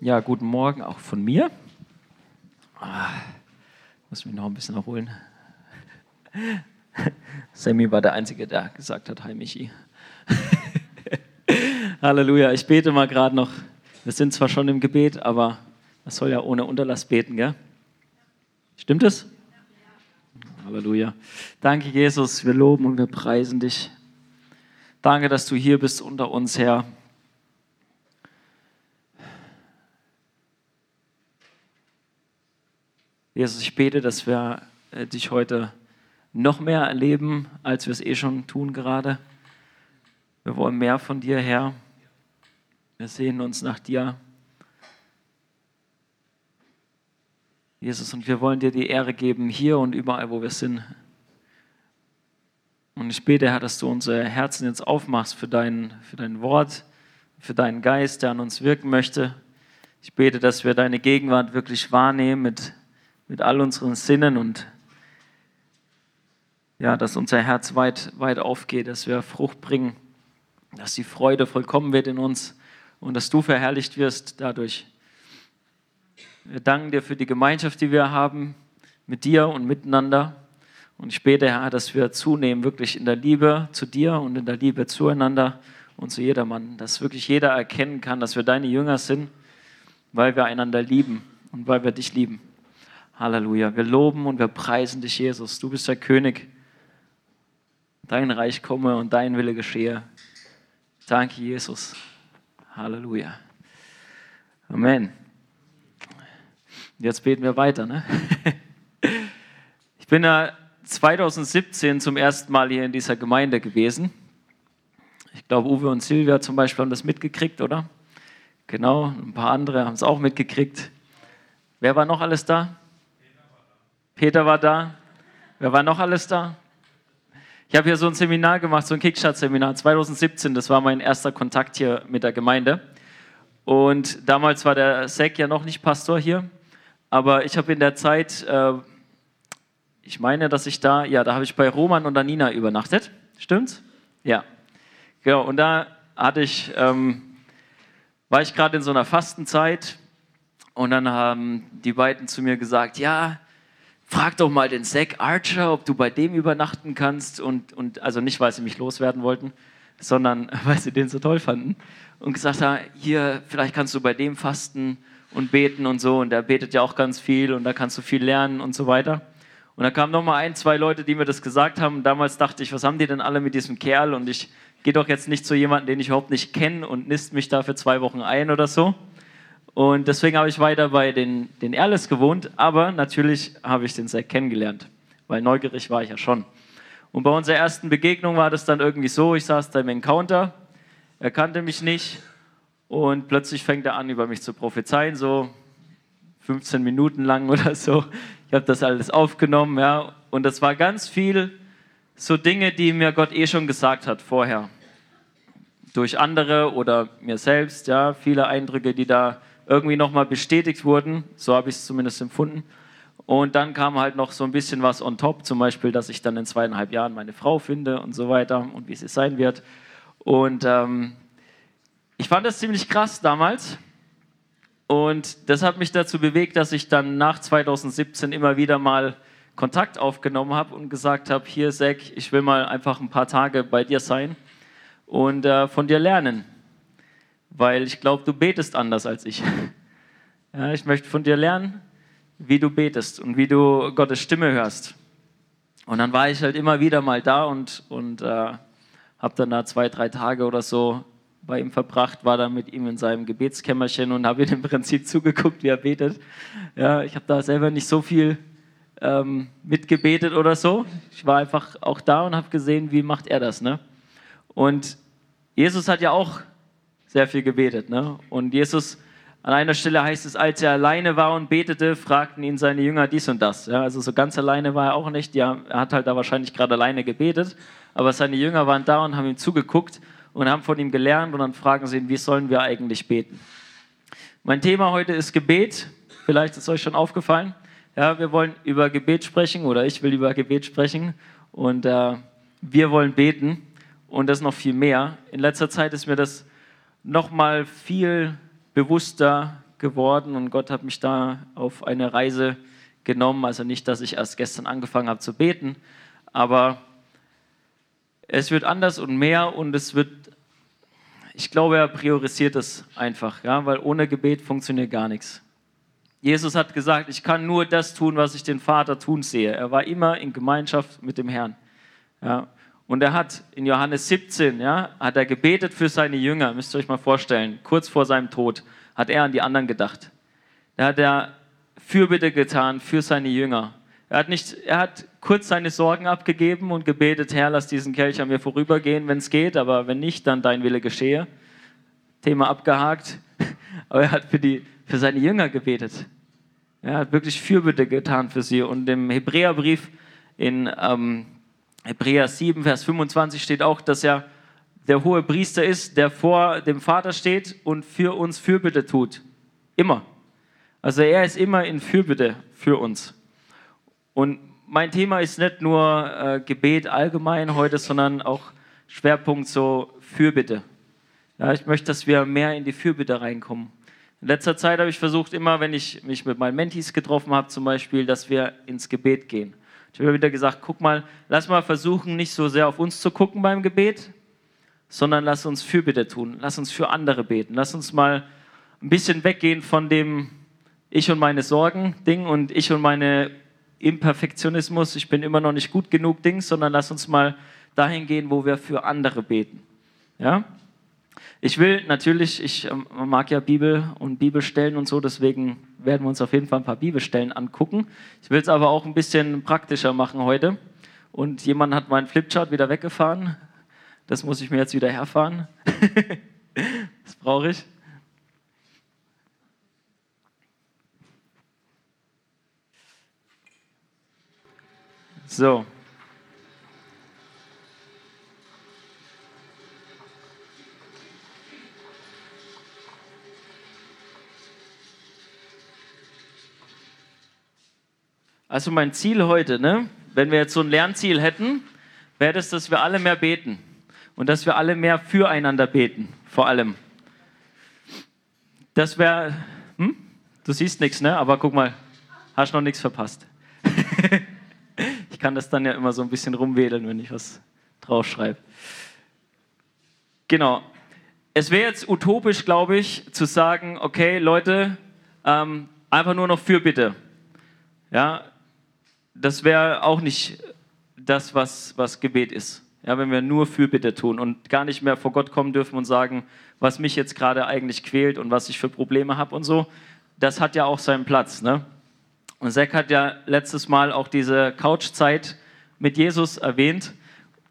Ja, guten Morgen auch von mir. Ah, muss mich noch ein bisschen erholen. Sammy war der Einzige, der gesagt hat, hi Michi. Halleluja, ich bete mal gerade noch. Wir sind zwar schon im Gebet, aber man soll ja ohne Unterlass beten, gell? Stimmt es? Halleluja. Danke, Jesus, wir loben und wir preisen dich. Danke, dass du hier bist unter uns, Herr. Jesus, ich bete, dass wir äh, dich heute noch mehr erleben, als wir es eh schon tun gerade. Wir wollen mehr von dir, Herr. Wir sehen uns nach dir. Jesus, und wir wollen dir die Ehre geben, hier und überall, wo wir sind. Und ich bete, Herr, dass du unsere Herzen jetzt aufmachst für dein, für dein Wort, für deinen Geist, der an uns wirken möchte. Ich bete, dass wir deine Gegenwart wirklich wahrnehmen mit, mit all unseren Sinnen und ja, dass unser Herz weit, weit aufgeht, dass wir Frucht bringen, dass die Freude vollkommen wird in uns und dass du verherrlicht wirst dadurch. Wir danken dir für die Gemeinschaft, die wir haben mit dir und miteinander. Und ich bete, Herr, dass wir zunehmen wirklich in der Liebe zu dir und in der Liebe zueinander und zu jedermann, dass wirklich jeder erkennen kann, dass wir deine Jünger sind, weil wir einander lieben und weil wir dich lieben. Halleluja. Wir loben und wir preisen dich, Jesus. Du bist der König. Dein Reich komme und dein Wille geschehe. Danke, Jesus. Halleluja. Amen. Jetzt beten wir weiter. Ne? Ich bin ja 2017 zum ersten Mal hier in dieser Gemeinde gewesen. Ich glaube, Uwe und Silvia zum Beispiel haben das mitgekriegt, oder? Genau, ein paar andere haben es auch mitgekriegt. Wer war noch alles da? Peter war da. Wer war noch alles da? Ich habe hier so ein Seminar gemacht, so ein Kickstart-Seminar 2017. Das war mein erster Kontakt hier mit der Gemeinde. Und damals war der Zack ja noch nicht Pastor hier. Aber ich habe in der Zeit, äh, ich meine, dass ich da, ja, da habe ich bei Roman und Anina übernachtet. Stimmt's? Ja. Genau, und da hatte ich, ähm, war ich gerade in so einer Fastenzeit und dann haben die beiden zu mir gesagt, ja, frag doch mal den Zack Archer, ob du bei dem übernachten kannst. Und, und also nicht, weil sie mich loswerden wollten, sondern weil sie den so toll fanden. Und gesagt haben, hier, vielleicht kannst du bei dem fasten und beten und so. Und der betet ja auch ganz viel und da kannst du viel lernen und so weiter. Und da kamen noch mal ein, zwei Leute, die mir das gesagt haben. damals dachte ich, was haben die denn alle mit diesem Kerl? Und ich gehe doch jetzt nicht zu jemandem, den ich überhaupt nicht kenne und nisst mich da für zwei Wochen ein oder so. Und deswegen habe ich weiter bei den, den Erles gewohnt, aber natürlich habe ich den Zack kennengelernt, weil neugierig war ich ja schon. Und bei unserer ersten Begegnung war das dann irgendwie so, ich saß da im Encounter, er kannte mich nicht und plötzlich fängt er an, über mich zu prophezeien, so 15 Minuten lang oder so. Ich habe das alles aufgenommen, ja, und das war ganz viel so Dinge, die mir Gott eh schon gesagt hat vorher. Durch andere oder mir selbst, ja, viele Eindrücke, die da irgendwie nochmal bestätigt wurden, so habe ich es zumindest empfunden. Und dann kam halt noch so ein bisschen was on top, zum Beispiel, dass ich dann in zweieinhalb Jahren meine Frau finde und so weiter und wie sie sein wird. Und ähm, ich fand das ziemlich krass damals. Und das hat mich dazu bewegt, dass ich dann nach 2017 immer wieder mal Kontakt aufgenommen habe und gesagt habe, hier Zack, ich will mal einfach ein paar Tage bei dir sein und äh, von dir lernen, weil ich glaube, du betest anders als ich. Ja, ich möchte von dir lernen, wie du betest und wie du Gottes Stimme hörst. Und dann war ich halt immer wieder mal da und, und äh, habe dann da zwei, drei Tage oder so bei ihm verbracht, war dann mit ihm in seinem Gebetskämmerchen und habe ihm im Prinzip zugeguckt, wie er betet. Ja, ich habe da selber nicht so viel ähm, mitgebetet oder so. Ich war einfach auch da und habe gesehen, wie macht er das. Ne? Und Jesus hat ja auch sehr viel gebetet. Ne? Und Jesus, an einer Stelle heißt es, als er alleine war und betete, fragten ihn seine Jünger dies und das. Ja, also so ganz alleine war er auch nicht. Ja, er hat halt da wahrscheinlich gerade alleine gebetet, aber seine Jünger waren da und haben ihm zugeguckt und haben von ihm gelernt und dann fragen sie ihn, wie sollen wir eigentlich beten? Mein Thema heute ist Gebet. Vielleicht ist euch schon aufgefallen. Ja, wir wollen über Gebet sprechen oder ich will über Gebet sprechen und äh, wir wollen beten und das noch viel mehr. In letzter Zeit ist mir das noch mal viel bewusster geworden und Gott hat mich da auf eine Reise genommen. Also nicht, dass ich erst gestern angefangen habe zu beten, aber es wird anders und mehr und es wird, ich glaube, er priorisiert es einfach, ja, weil ohne Gebet funktioniert gar nichts. Jesus hat gesagt, ich kann nur das tun, was ich den Vater tun sehe. Er war immer in Gemeinschaft mit dem Herrn. Ja. Und er hat in Johannes 17, ja, hat er gebetet für seine Jünger, müsst ihr euch mal vorstellen, kurz vor seinem Tod hat er an die anderen gedacht. Da hat er Fürbitte getan für seine Jünger. Er hat, nicht, er hat kurz seine Sorgen abgegeben und gebetet, Herr, lass diesen Kelch an mir vorübergehen, wenn es geht, aber wenn nicht, dann dein Wille geschehe. Thema abgehakt. Aber er hat für, die, für seine Jünger gebetet. Er hat wirklich Fürbitte getan für sie. Und im Hebräerbrief in ähm, Hebräer 7, Vers 25 steht auch, dass er der hohe Priester ist, der vor dem Vater steht und für uns Fürbitte tut. Immer. Also er ist immer in Fürbitte für uns. Und mein Thema ist nicht nur äh, Gebet allgemein heute, sondern auch Schwerpunkt so Fürbitte. Ja, ich möchte, dass wir mehr in die Fürbitte reinkommen. In letzter Zeit habe ich versucht, immer, wenn ich mich mit meinen Mentis getroffen habe, zum Beispiel, dass wir ins Gebet gehen. Ich habe wieder gesagt, guck mal, lass mal versuchen, nicht so sehr auf uns zu gucken beim Gebet, sondern lass uns Fürbitte tun, lass uns für andere beten, lass uns mal ein bisschen weggehen von dem Ich und meine Sorgen Ding und ich und meine Imperfektionismus, ich bin immer noch nicht gut genug Ding, sondern lass uns mal dahin gehen, wo wir für andere beten. Ja? Ich will natürlich, ich ähm, mag ja Bibel und Bibelstellen und so, deswegen werden wir uns auf jeden Fall ein paar Bibelstellen angucken. Ich will es aber auch ein bisschen praktischer machen heute. Und jemand hat meinen Flipchart wieder weggefahren. Das muss ich mir jetzt wieder herfahren. das brauche ich. So. Also mein Ziel heute, ne, wenn wir jetzt so ein Lernziel hätten, wäre das, dass wir alle mehr beten und dass wir alle mehr füreinander beten, vor allem. Das wäre, hm? du siehst nichts, ne? Aber guck mal, hast noch nichts verpasst. ich kann das dann ja immer so ein bisschen rumwedeln, wenn ich was draufschreibe. Genau. Es wäre jetzt utopisch, glaube ich, zu sagen, okay, Leute, ähm, einfach nur noch Fürbitte. Ja, das wäre auch nicht das, was, was Gebet ist. Ja, wenn wir nur Fürbitte tun und gar nicht mehr vor Gott kommen dürfen und sagen, was mich jetzt gerade eigentlich quält und was ich für Probleme habe und so, das hat ja auch seinen Platz. Ne? Und Zack hat ja letztes Mal auch diese Couchzeit mit Jesus erwähnt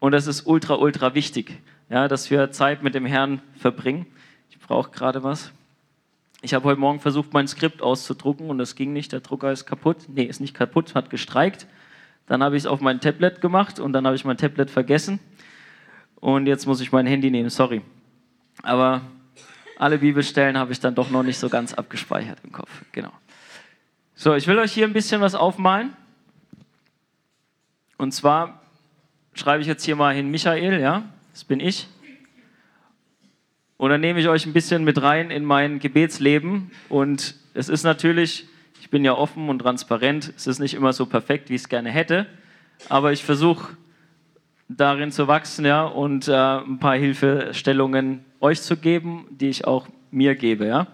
und das ist ultra, ultra wichtig, ja, dass wir Zeit mit dem Herrn verbringen. Ich brauche gerade was. Ich habe heute Morgen versucht, mein Skript auszudrucken und das ging nicht. Der Drucker ist kaputt. Nee, ist nicht kaputt, hat gestreikt. Dann habe ich es auf mein Tablet gemacht und dann habe ich mein Tablet vergessen. Und jetzt muss ich mein Handy nehmen, sorry. Aber alle Bibelstellen habe ich dann doch noch nicht so ganz abgespeichert im Kopf. Genau. So, ich will euch hier ein bisschen was aufmalen. Und zwar schreibe ich jetzt hier mal hin Michael, ja, das bin ich. Und dann nehme ich euch ein bisschen mit rein in mein Gebetsleben. Und es ist natürlich, ich bin ja offen und transparent, es ist nicht immer so perfekt, wie ich es gerne hätte. Aber ich versuche darin zu wachsen ja, und äh, ein paar Hilfestellungen euch zu geben, die ich auch mir gebe. Ja.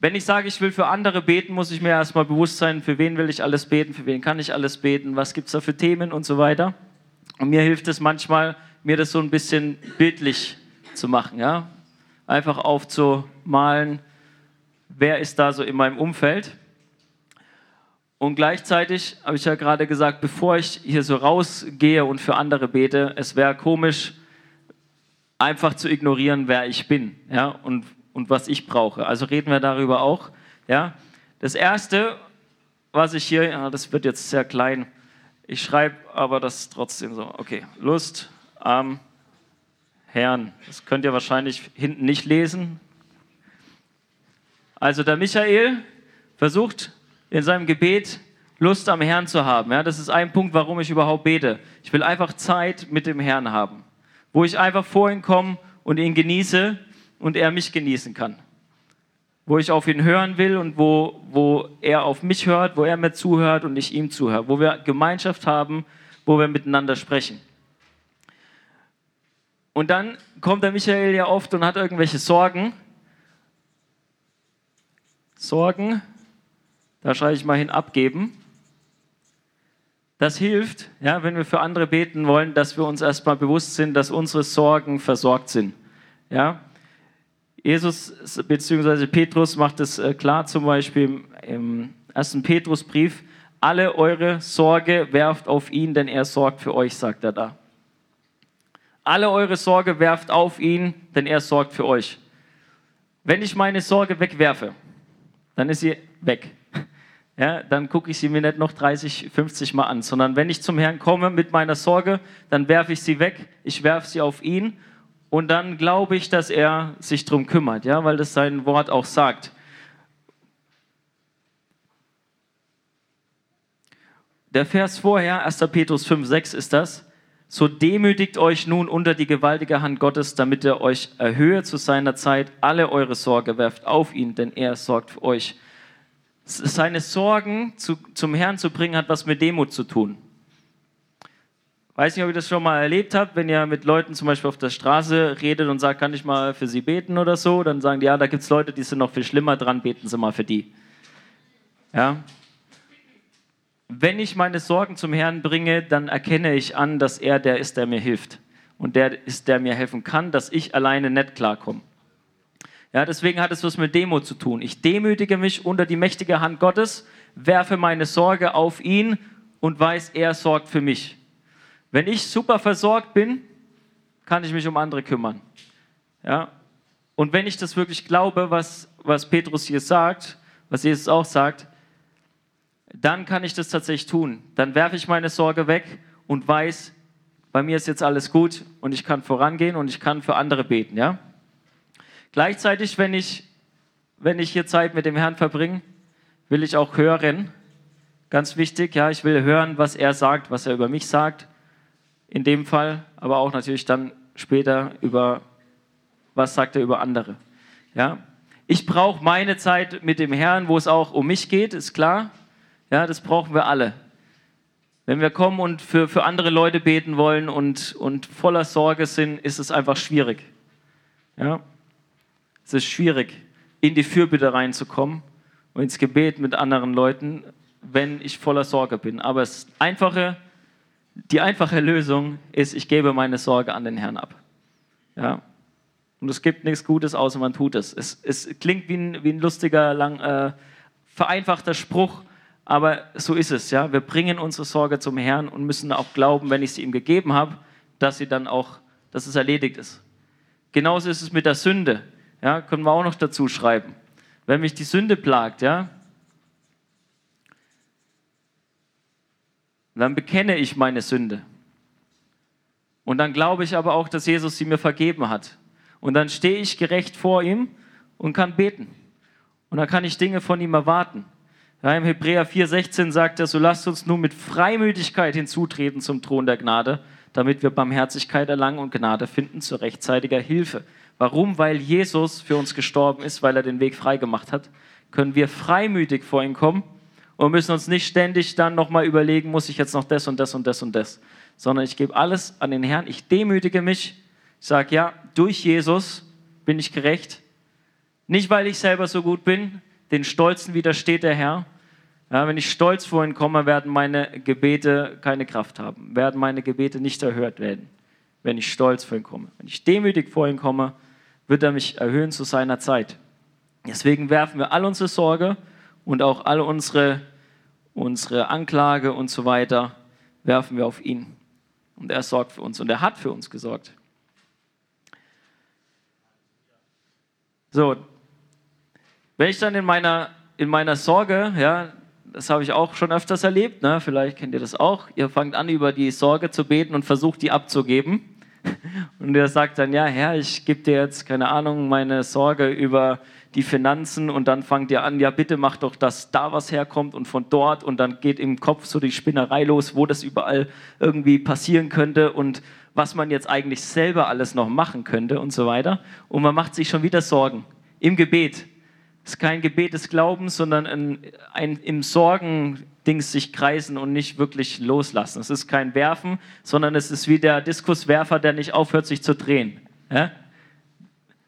Wenn ich sage, ich will für andere beten, muss ich mir erstmal bewusst sein, für wen will ich alles beten, für wen kann ich alles beten, was gibt es da für Themen und so weiter. Und mir hilft es manchmal, mir das so ein bisschen bildlich zu machen, ja? Einfach aufzumalen, wer ist da so in meinem Umfeld. Und gleichzeitig habe ich ja gerade gesagt, bevor ich hier so rausgehe und für andere bete, es wäre komisch, einfach zu ignorieren, wer ich bin ja, und, und was ich brauche. Also reden wir darüber auch. Ja. Das Erste, was ich hier, ja, das wird jetzt sehr klein, ich schreibe aber das trotzdem so, okay, Lust am Herrn. Das könnt ihr wahrscheinlich hinten nicht lesen. Also der Michael versucht in seinem Gebet Lust am Herrn zu haben. Ja, das ist ein Punkt, warum ich überhaupt bete. Ich will einfach Zeit mit dem Herrn haben, wo ich einfach vor ihn komme und ihn genieße und er mich genießen kann. wo ich auf ihn hören will und wo, wo er auf mich hört, wo er mir zuhört und ich ihm zuhöre, wo wir Gemeinschaft haben, wo wir miteinander sprechen. Und dann kommt der Michael ja oft und hat irgendwelche Sorgen. Sorgen, da schreibe ich mal hin, abgeben. Das hilft, ja, wenn wir für andere beten wollen, dass wir uns erstmal bewusst sind, dass unsere Sorgen versorgt sind. Ja? Jesus bzw. Petrus macht es äh, klar, zum Beispiel im ersten Petrusbrief, alle eure Sorge werft auf ihn, denn er sorgt für euch, sagt er da. Alle eure Sorge werft auf ihn, denn er sorgt für euch. Wenn ich meine Sorge wegwerfe, dann ist sie weg ja, dann gucke ich sie mir nicht noch 30, 50 Mal an, sondern wenn ich zum Herrn komme mit meiner Sorge, dann werfe ich sie weg, ich werfe sie auf ihn und dann glaube ich, dass er sich darum kümmert, ja, weil das sein Wort auch sagt. Der Vers vorher, 1. Petrus 5, 6 ist das. So demütigt euch nun unter die gewaltige Hand Gottes, damit er euch erhöhe zu seiner Zeit. Alle eure Sorge werft auf ihn, denn er sorgt für euch seine Sorgen zu, zum Herrn zu bringen, hat was mit Demut zu tun. Weiß nicht, ob ihr das schon mal erlebt habt, wenn ihr mit Leuten zum Beispiel auf der Straße redet und sagt, kann ich mal für sie beten oder so, dann sagen die, ja, da gibt es Leute, die sind noch viel schlimmer dran, beten Sie mal für die. Ja? Wenn ich meine Sorgen zum Herrn bringe, dann erkenne ich an, dass er der ist, der mir hilft. Und der ist, der mir helfen kann, dass ich alleine nicht klarkomme. Ja, deswegen hat es was mit Demo zu tun. Ich demütige mich unter die mächtige Hand Gottes, werfe meine Sorge auf ihn und weiß, er sorgt für mich. Wenn ich super versorgt bin, kann ich mich um andere kümmern. Ja? Und wenn ich das wirklich glaube, was, was Petrus hier sagt, was Jesus auch sagt, dann kann ich das tatsächlich tun. Dann werfe ich meine Sorge weg und weiß, bei mir ist jetzt alles gut und ich kann vorangehen und ich kann für andere beten. Ja? Gleichzeitig, wenn ich, wenn ich hier Zeit mit dem Herrn verbringe, will ich auch hören. Ganz wichtig, ja, ich will hören, was er sagt, was er über mich sagt. In dem Fall, aber auch natürlich dann später über, was sagt er über andere. Ja, ich brauche meine Zeit mit dem Herrn, wo es auch um mich geht, ist klar. Ja, das brauchen wir alle. Wenn wir kommen und für, für andere Leute beten wollen und, und voller Sorge sind, ist es einfach schwierig. Ja, es ist schwierig, in die Fürbitte reinzukommen und ins Gebet mit anderen Leuten, wenn ich voller Sorge bin. Aber das einfache, die einfache Lösung ist, ich gebe meine Sorge an den Herrn ab. Ja? Und es gibt nichts Gutes, außer man tut es. Es, es klingt wie ein, wie ein lustiger, lang, äh, vereinfachter Spruch, aber so ist es. Ja? Wir bringen unsere Sorge zum Herrn und müssen auch glauben, wenn ich sie ihm gegeben habe, dass sie dann auch, dass es erledigt ist. Genauso ist es mit der Sünde. Ja, können wir auch noch dazu schreiben. Wenn mich die Sünde plagt, ja, dann bekenne ich meine Sünde. Und dann glaube ich aber auch, dass Jesus sie mir vergeben hat. Und dann stehe ich gerecht vor ihm und kann beten. Und dann kann ich Dinge von ihm erwarten. Ja, Im Hebräer 4,16 sagt er, so lasst uns nun mit Freimütigkeit hinzutreten zum Thron der Gnade, damit wir Barmherzigkeit erlangen und Gnade finden zu rechtzeitiger Hilfe. Warum? Weil Jesus für uns gestorben ist, weil er den Weg freigemacht hat, können wir freimütig vor ihn kommen und müssen uns nicht ständig dann nochmal überlegen, muss ich jetzt noch das und das und das und das, sondern ich gebe alles an den Herrn, ich demütige mich, ich sage, ja, durch Jesus bin ich gerecht, nicht weil ich selber so gut bin, den Stolzen widersteht der Herr. Ja, wenn ich stolz vor ihn komme, werden meine Gebete keine Kraft haben, werden meine Gebete nicht erhört werden, wenn ich stolz vor ihn komme. Wenn ich demütig vor ihn komme, wird er mich erhöhen zu seiner Zeit. Deswegen werfen wir all unsere Sorge und auch all unsere, unsere Anklage und so weiter, werfen wir auf ihn. Und er sorgt für uns und er hat für uns gesorgt. So, wenn ich dann in meiner, in meiner Sorge, ja, das habe ich auch schon öfters erlebt, ne? vielleicht kennt ihr das auch, ihr fangt an, über die Sorge zu beten und versucht, die abzugeben. Und er sagt dann, ja, Herr, ich gebe dir jetzt, keine Ahnung, meine Sorge über die Finanzen und dann fangt ihr an, ja, bitte mach doch, dass da was herkommt und von dort und dann geht im Kopf so die Spinnerei los, wo das überall irgendwie passieren könnte und was man jetzt eigentlich selber alles noch machen könnte und so weiter. Und man macht sich schon wieder Sorgen im Gebet. Ist kein Gebet des Glaubens, sondern ein, ein im Sorgendings sich kreisen und nicht wirklich loslassen. Es ist kein Werfen, sondern es ist wie der Diskuswerfer, der nicht aufhört, sich zu drehen. Ja?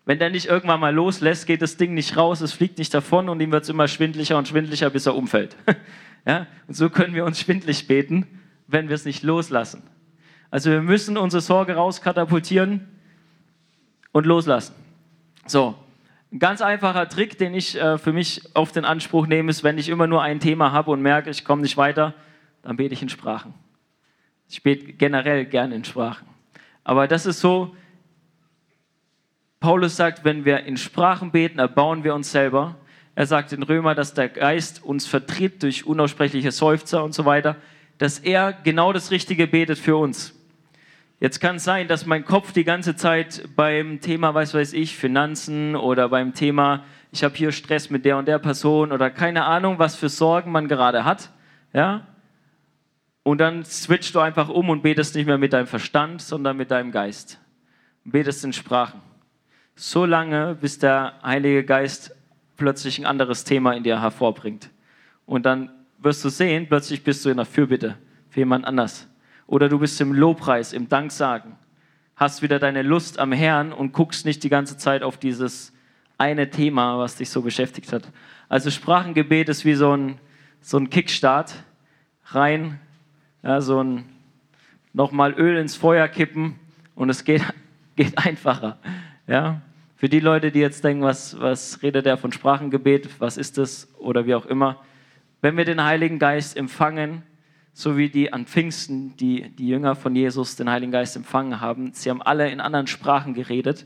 Wenn der nicht irgendwann mal loslässt, geht das Ding nicht raus, es fliegt nicht davon und ihm wird es immer schwindlicher und schwindlicher, bis er umfällt. ja? Und so können wir uns schwindlig beten, wenn wir es nicht loslassen. Also wir müssen unsere Sorge rauskatapultieren und loslassen. So, ein ganz einfacher Trick, den ich äh, für mich auf den Anspruch nehme, ist, wenn ich immer nur ein Thema habe und merke, ich komme nicht weiter, dann bete ich in Sprachen. Ich bete generell gerne in Sprachen. Aber das ist so, Paulus sagt, wenn wir in Sprachen beten, erbauen wir uns selber. Er sagt in Römer, dass der Geist uns vertritt durch unaussprechliche Seufzer und so weiter, dass er genau das Richtige betet für uns. Jetzt kann es sein, dass mein Kopf die ganze Zeit beim Thema, was weiß ich, Finanzen oder beim Thema, ich habe hier Stress mit der und der Person oder keine Ahnung, was für Sorgen man gerade hat, ja? Und dann switchst du einfach um und betest nicht mehr mit deinem Verstand, sondern mit deinem Geist. Betest in Sprachen. So lange, bis der Heilige Geist plötzlich ein anderes Thema in dir hervorbringt. Und dann wirst du sehen, plötzlich bist du in der Fürbitte für jemand anders. Oder du bist im Lobpreis, im Danksagen, hast wieder deine Lust am Herrn und guckst nicht die ganze Zeit auf dieses eine Thema, was dich so beschäftigt hat. Also Sprachengebet ist wie so ein, so ein Kickstart rein, ja, so ein nochmal Öl ins Feuer kippen und es geht, geht einfacher. Ja? Für die Leute, die jetzt denken, was, was redet er von Sprachengebet, was ist das oder wie auch immer. Wenn wir den Heiligen Geist empfangen, so wie die an Pfingsten, die, die Jünger von Jesus den Heiligen Geist empfangen haben. Sie haben alle in anderen Sprachen geredet.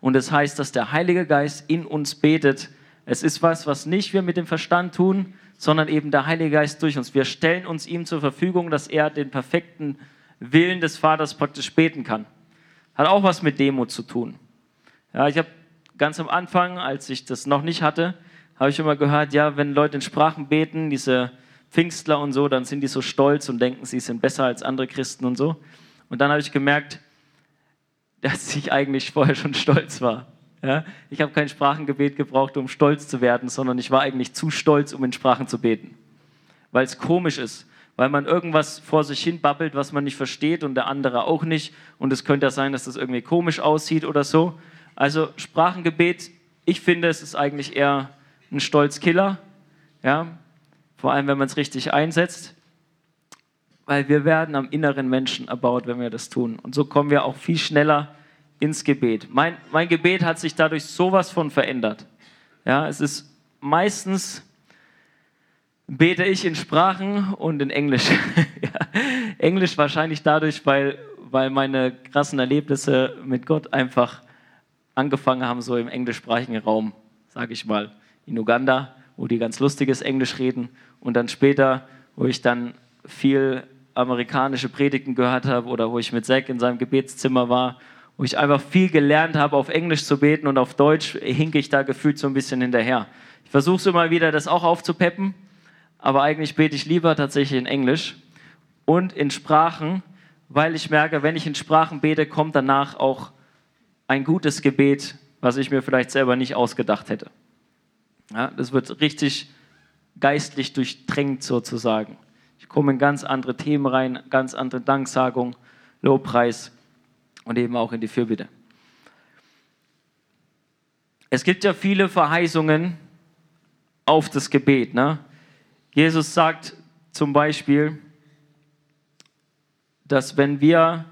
Und es das heißt, dass der Heilige Geist in uns betet. Es ist was, was nicht wir mit dem Verstand tun, sondern eben der Heilige Geist durch uns. Wir stellen uns ihm zur Verfügung, dass er den perfekten Willen des Vaters praktisch beten kann. Hat auch was mit Demo zu tun. Ja, ich habe ganz am Anfang, als ich das noch nicht hatte, habe ich immer gehört, ja, wenn Leute in Sprachen beten, diese Pfingstler und so, dann sind die so stolz und denken, sie sind besser als andere Christen und so. Und dann habe ich gemerkt, dass ich eigentlich vorher schon stolz war. Ja? Ich habe kein Sprachengebet gebraucht, um stolz zu werden, sondern ich war eigentlich zu stolz, um in Sprachen zu beten. Weil es komisch ist, weil man irgendwas vor sich hin babbelt, was man nicht versteht und der andere auch nicht. Und es könnte ja sein, dass das irgendwie komisch aussieht oder so. Also Sprachengebet, ich finde, es ist eigentlich eher ein Stolzkiller. Ja? Vor allem wenn man es richtig einsetzt, weil wir werden am inneren Menschen erbaut, wenn wir das tun. Und so kommen wir auch viel schneller ins Gebet. Mein, mein Gebet hat sich dadurch sowas von verändert. Ja, es ist meistens bete ich in Sprachen und in Englisch. ja, Englisch wahrscheinlich dadurch, weil, weil meine krassen Erlebnisse mit Gott einfach angefangen haben, so im englischsprachigen Raum, sage ich mal, in Uganda, wo die ganz lustiges Englisch reden und dann später, wo ich dann viel amerikanische Predigten gehört habe oder wo ich mit Zack in seinem Gebetszimmer war, wo ich einfach viel gelernt habe, auf Englisch zu beten und auf Deutsch hinke ich da gefühlt so ein bisschen hinterher. Ich versuche es immer wieder, das auch aufzupeppen, aber eigentlich bete ich lieber tatsächlich in Englisch und in Sprachen, weil ich merke, wenn ich in Sprachen bete, kommt danach auch ein gutes Gebet, was ich mir vielleicht selber nicht ausgedacht hätte. Ja, das wird richtig geistlich durchdrängt sozusagen. Ich komme in ganz andere Themen rein, ganz andere Danksagung, Lobpreis und eben auch in die Fürbitte. Es gibt ja viele Verheißungen auf das Gebet. Ne? Jesus sagt zum Beispiel, dass wenn wir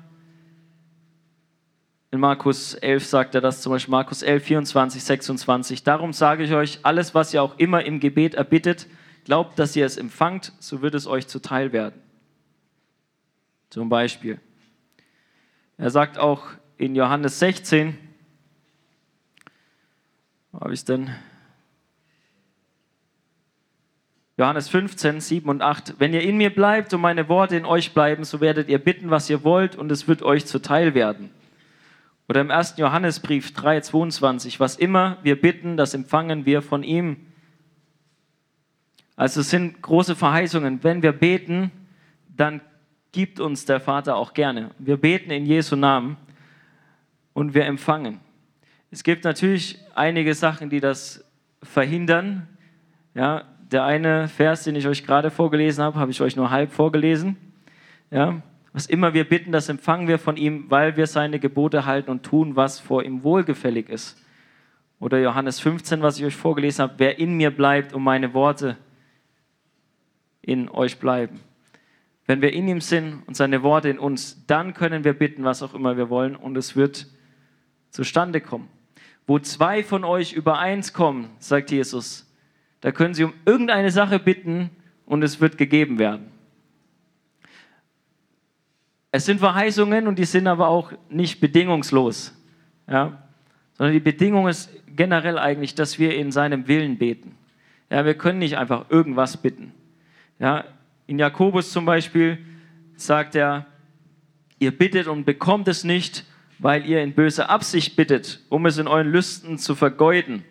in Markus 11 sagt er das zum Beispiel, Markus 11, 24, 26. Darum sage ich euch, alles, was ihr auch immer im Gebet erbittet, glaubt, dass ihr es empfangt, so wird es euch zuteil werden. Zum Beispiel. Er sagt auch in Johannes 16, wo habe ich es denn? Johannes 15, 7 und 8. Wenn ihr in mir bleibt und meine Worte in euch bleiben, so werdet ihr bitten, was ihr wollt, und es wird euch zuteil werden. Oder im 1. Johannesbrief 3, 22, was immer wir bitten, das empfangen wir von ihm. Also es sind große Verheißungen. Wenn wir beten, dann gibt uns der Vater auch gerne. Wir beten in Jesu Namen und wir empfangen. Es gibt natürlich einige Sachen, die das verhindern. Ja, der eine Vers, den ich euch gerade vorgelesen habe, habe ich euch nur halb vorgelesen. Ja, was immer wir bitten, das empfangen wir von ihm, weil wir seine Gebote halten und tun, was vor ihm wohlgefällig ist. Oder Johannes 15, was ich euch vorgelesen habe, wer in mir bleibt und meine Worte in euch bleiben. Wenn wir in ihm sind und seine Worte in uns, dann können wir bitten, was auch immer wir wollen und es wird zustande kommen. Wo zwei von euch übereins kommen, sagt Jesus, da können sie um irgendeine Sache bitten und es wird gegeben werden. Es sind Verheißungen und die sind aber auch nicht bedingungslos, ja? sondern die Bedingung ist generell eigentlich, dass wir in seinem Willen beten. Ja, wir können nicht einfach irgendwas bitten. Ja, in Jakobus zum Beispiel sagt er, ihr bittet und bekommt es nicht, weil ihr in böser Absicht bittet, um es in euren Lüsten zu vergeuden.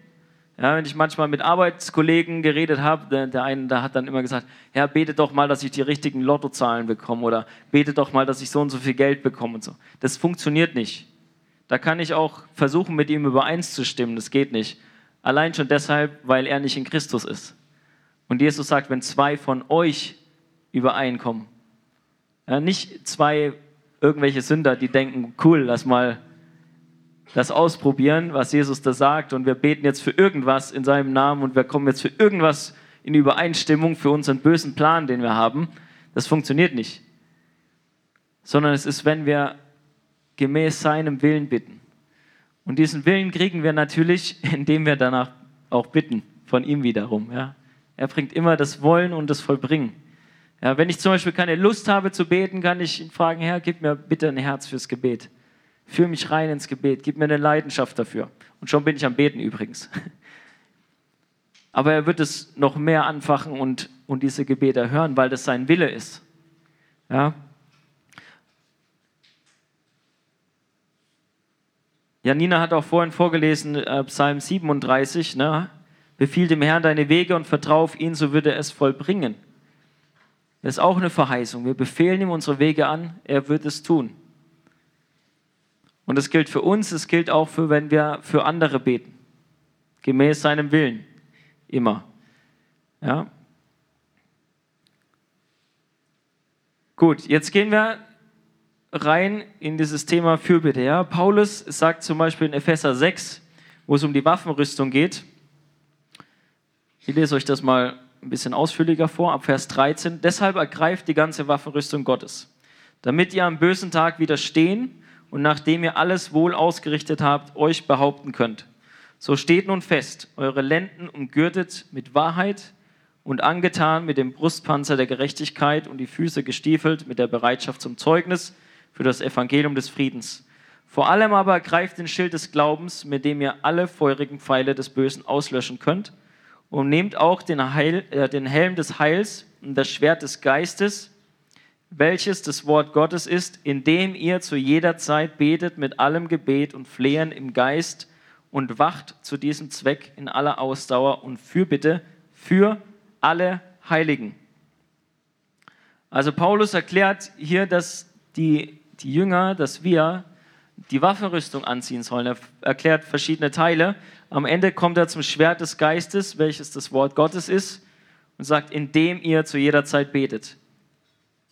Ja, wenn ich manchmal mit Arbeitskollegen geredet habe, der, der eine, der hat dann immer gesagt, ja, bete doch mal, dass ich die richtigen Lottozahlen bekomme oder bete doch mal, dass ich so und so viel Geld bekomme und so. Das funktioniert nicht. Da kann ich auch versuchen, mit ihm übereinzustimmen. Das geht nicht. Allein schon deshalb, weil er nicht in Christus ist. Und Jesus sagt, wenn zwei von euch übereinkommen, ja, nicht zwei irgendwelche Sünder, die denken, cool, lass mal das ausprobieren, was Jesus da sagt und wir beten jetzt für irgendwas in seinem Namen und wir kommen jetzt für irgendwas in Übereinstimmung für unseren bösen Plan, den wir haben. Das funktioniert nicht. Sondern es ist, wenn wir gemäß seinem Willen bitten. Und diesen Willen kriegen wir natürlich, indem wir danach auch bitten, von ihm wiederum. Ja. Er bringt immer das Wollen und das Vollbringen. Ja, wenn ich zum Beispiel keine Lust habe zu beten, kann ich ihn fragen, Herr, gib mir bitte ein Herz fürs Gebet. Führ mich rein ins Gebet, gib mir eine Leidenschaft dafür. Und schon bin ich am Beten übrigens. Aber er wird es noch mehr anfachen und, und diese Gebete hören, weil das sein Wille ist. Ja? Janina hat auch vorhin vorgelesen, äh, Psalm 37, ne? Befiehl dem Herrn deine Wege und vertraue auf ihn, so wird er es vollbringen. Das ist auch eine Verheißung. Wir befehlen ihm unsere Wege an, er wird es tun. Und das gilt für uns, es gilt auch für, wenn wir für andere beten. Gemäß seinem Willen. Immer. Ja. Gut, jetzt gehen wir rein in dieses Thema Fürbitte. Ja. Paulus sagt zum Beispiel in Epheser 6, wo es um die Waffenrüstung geht, ich lese euch das mal ein bisschen ausführlicher vor, ab Vers 13. Deshalb ergreift die ganze Waffenrüstung Gottes, damit ihr am bösen Tag widerstehen und nachdem ihr alles wohl ausgerichtet habt, euch behaupten könnt. So steht nun fest, eure Lenden umgürtet mit Wahrheit und angetan mit dem Brustpanzer der Gerechtigkeit und die Füße gestiefelt mit der Bereitschaft zum Zeugnis für das Evangelium des Friedens. Vor allem aber greift den Schild des Glaubens, mit dem ihr alle feurigen Pfeile des Bösen auslöschen könnt, und nehmt auch den, Heil, äh, den Helm des Heils und das Schwert des Geistes, welches das Wort Gottes ist, indem ihr zu jeder Zeit betet mit allem Gebet und Flehen im Geist und wacht zu diesem Zweck in aller Ausdauer und Fürbitte für alle Heiligen. Also Paulus erklärt hier, dass die, die Jünger, dass wir die Waffenrüstung anziehen sollen. Er erklärt verschiedene Teile. Am Ende kommt er zum Schwert des Geistes, welches das Wort Gottes ist, und sagt, indem ihr zu jeder Zeit betet.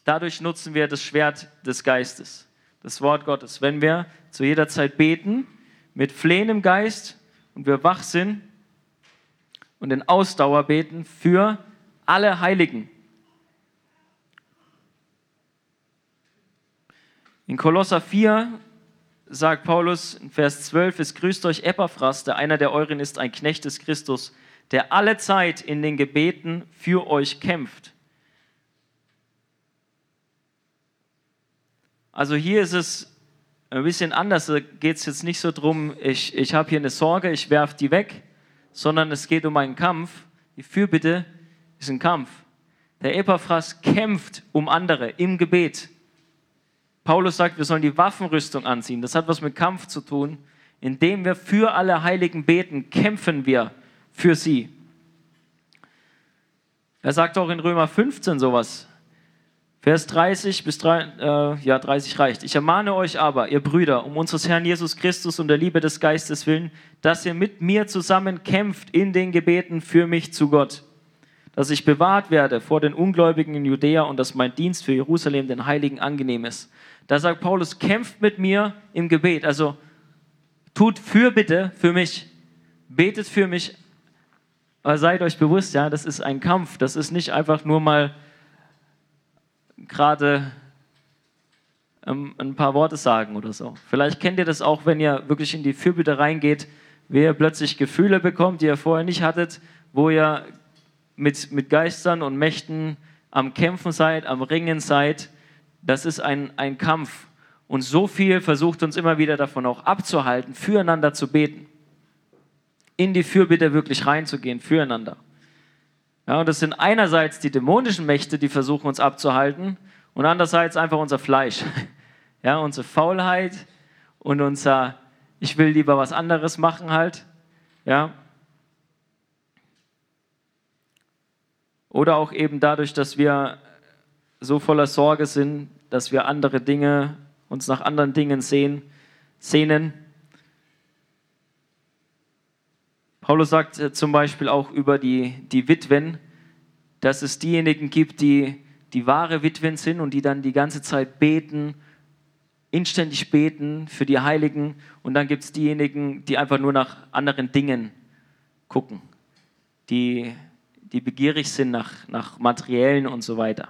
Dadurch nutzen wir das Schwert des Geistes, das Wort Gottes. Wenn wir zu jeder Zeit beten, mit flehendem Geist und wir wach sind und in Ausdauer beten für alle Heiligen. In Kolosser 4 sagt Paulus in Vers 12, es grüßt euch Epaphras, der einer der euren ist, ein Knecht des Christus, der alle Zeit in den Gebeten für euch kämpft Also hier ist es ein bisschen anders. Da geht es jetzt nicht so darum, ich, ich habe hier eine Sorge, ich werfe die weg, sondern es geht um einen Kampf. Die Fürbitte ist ein Kampf. Der Epaphras kämpft um andere im Gebet. Paulus sagt, wir sollen die Waffenrüstung anziehen. Das hat was mit Kampf zu tun. Indem wir für alle Heiligen beten, kämpfen wir für sie. Er sagt auch in Römer 15 sowas. Vers 30 bis 3, äh, ja, 30 reicht. Ich ermahne euch aber, ihr Brüder, um unseres Herrn Jesus Christus und der Liebe des Geistes willen, dass ihr mit mir zusammen kämpft in den Gebeten für mich zu Gott, dass ich bewahrt werde vor den Ungläubigen in Judäa und dass mein Dienst für Jerusalem den Heiligen angenehm ist. Da sagt Paulus, kämpft mit mir im Gebet. Also tut Fürbitte für mich, betet für mich, aber seid euch bewusst, ja, das ist ein Kampf, das ist nicht einfach nur mal gerade ähm, ein paar Worte sagen oder so. Vielleicht kennt ihr das auch, wenn ihr wirklich in die Fürbitte reingeht, wie ihr plötzlich Gefühle bekommt, die ihr vorher nicht hattet, wo ihr mit, mit Geistern und Mächten am Kämpfen seid, am Ringen seid. Das ist ein, ein Kampf. Und so viel versucht uns immer wieder davon auch abzuhalten, füreinander zu beten. In die Fürbitte wirklich reinzugehen, füreinander. Ja, und das sind einerseits die dämonischen Mächte, die versuchen uns abzuhalten, und andererseits einfach unser Fleisch. Ja, unsere Faulheit und unser, ich will lieber was anderes machen halt. Ja. Oder auch eben dadurch, dass wir so voller Sorge sind, dass wir andere Dinge, uns nach anderen Dingen sehen, sehnen. Paulus sagt äh, zum Beispiel auch über die, die Witwen, dass es diejenigen gibt, die die wahre Witwen sind und die dann die ganze Zeit beten, inständig beten für die Heiligen. Und dann gibt es diejenigen, die einfach nur nach anderen Dingen gucken, die, die begierig sind nach, nach Materiellen und so weiter.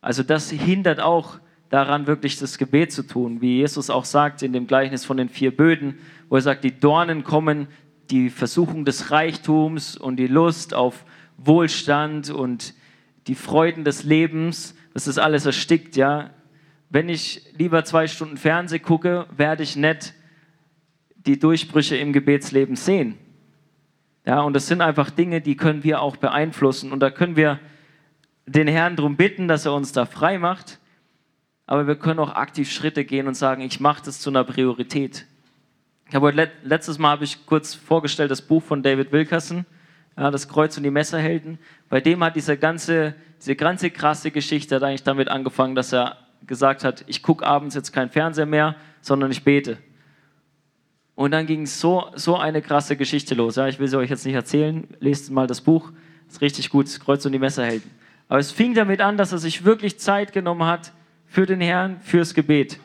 Also das hindert auch daran, wirklich das Gebet zu tun, wie Jesus auch sagt in dem Gleichnis von den vier Böden, wo er sagt, die Dornen kommen die Versuchung des Reichtums und die Lust auf Wohlstand und die Freuden des Lebens, das ist alles erstickt, ja. Wenn ich lieber zwei Stunden Fernseh gucke, werde ich nicht die Durchbrüche im Gebetsleben sehen. Ja, und das sind einfach Dinge, die können wir auch beeinflussen. Und da können wir den Herrn darum bitten, dass er uns da frei macht. Aber wir können auch aktiv Schritte gehen und sagen, ich mache das zu einer Priorität. Ich habe heute, letztes Mal habe ich kurz vorgestellt das Buch von David Wilkerson, ja, das Kreuz und die Messerhelden. Bei dem hat diese ganze, diese ganze krasse Geschichte hat eigentlich damit angefangen, dass er gesagt hat, ich gucke abends jetzt kein Fernseher mehr, sondern ich bete. Und dann ging so, so eine krasse Geschichte los. Ja, ich will sie euch jetzt nicht erzählen, lest mal das Buch, ist richtig gut, das Kreuz und die Messerhelden. Aber es fing damit an, dass er sich wirklich Zeit genommen hat für den Herrn, fürs Gebet.